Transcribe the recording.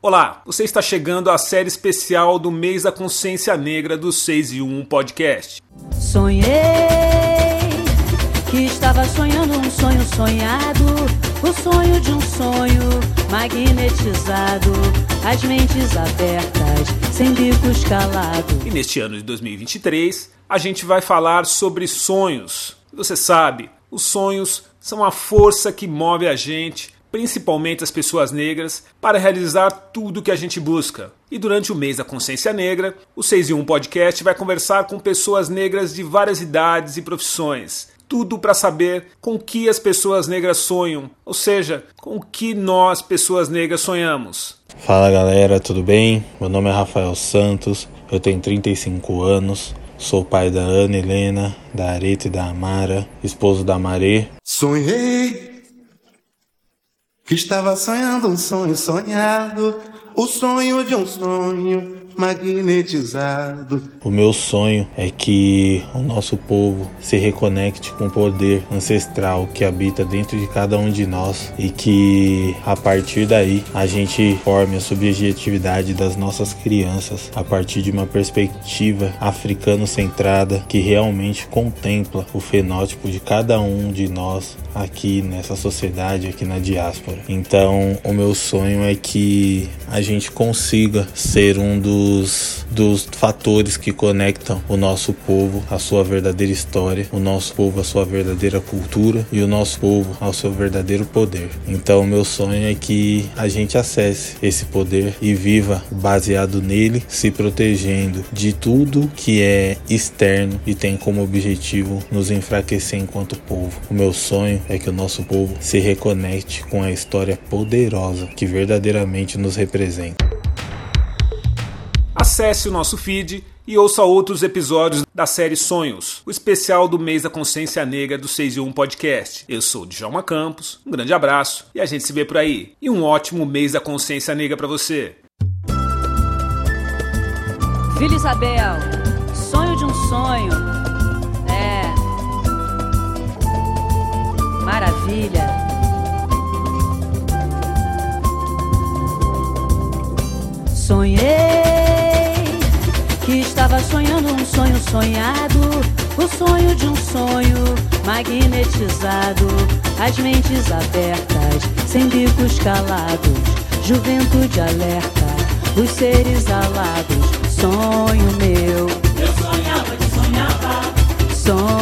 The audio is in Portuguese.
Olá, você está chegando à série especial do mês da consciência negra do 6 e 1 podcast. Sonhei que estava sonhando um sonho sonhado, o sonho de um sonho magnetizado, as mentes abertas, sem bicos calados. E neste ano de 2023, a gente vai falar sobre sonhos. Você sabe, os sonhos são a força que move a gente principalmente as pessoas negras, para realizar tudo o que a gente busca. E durante o mês da consciência negra, o 6 e 1 podcast vai conversar com pessoas negras de várias idades e profissões. Tudo para saber com que as pessoas negras sonham, ou seja, com o que nós, pessoas negras, sonhamos. Fala galera, tudo bem? Meu nome é Rafael Santos, eu tenho 35 anos, Sou pai da Ana Helena, da Areta e da Amara, esposo da Marê. Sonhei que estava sonhando um sonho sonhado, o sonho de um sonho magnetizado. O meu sonho é que o nosso povo se reconecte com o poder ancestral que habita dentro de cada um de nós e que a partir daí a gente forme a subjetividade das nossas crianças a partir de uma perspectiva africano-centrada que realmente contempla o fenótipo de cada um de nós aqui nessa sociedade, aqui na diáspora. Então, o meu sonho é que a gente consiga ser um dos dos, dos fatores que conectam o nosso povo à sua verdadeira história, o nosso povo à sua verdadeira cultura e o nosso povo ao seu verdadeiro poder. Então, meu sonho é que a gente acesse esse poder e viva baseado nele, se protegendo de tudo que é externo e tem como objetivo nos enfraquecer enquanto povo. O meu sonho é que o nosso povo se reconecte com a história poderosa que verdadeiramente nos representa acesse o nosso feed e ouça outros episódios da série Sonhos, o especial do mês da consciência negra do 6 e 1 podcast. Eu sou Djalma Campos, um grande abraço e a gente se vê por aí. E um ótimo mês da consciência negra para você. Vila Isabel, sonho de um sonho. É. Maravilha. Sonhei que estava sonhando um sonho sonhado, o sonho de um sonho magnetizado, as mentes abertas, sem bicos calados, juventude alerta, os seres alados, sonho meu. Eu sonhava que sonhava, sonho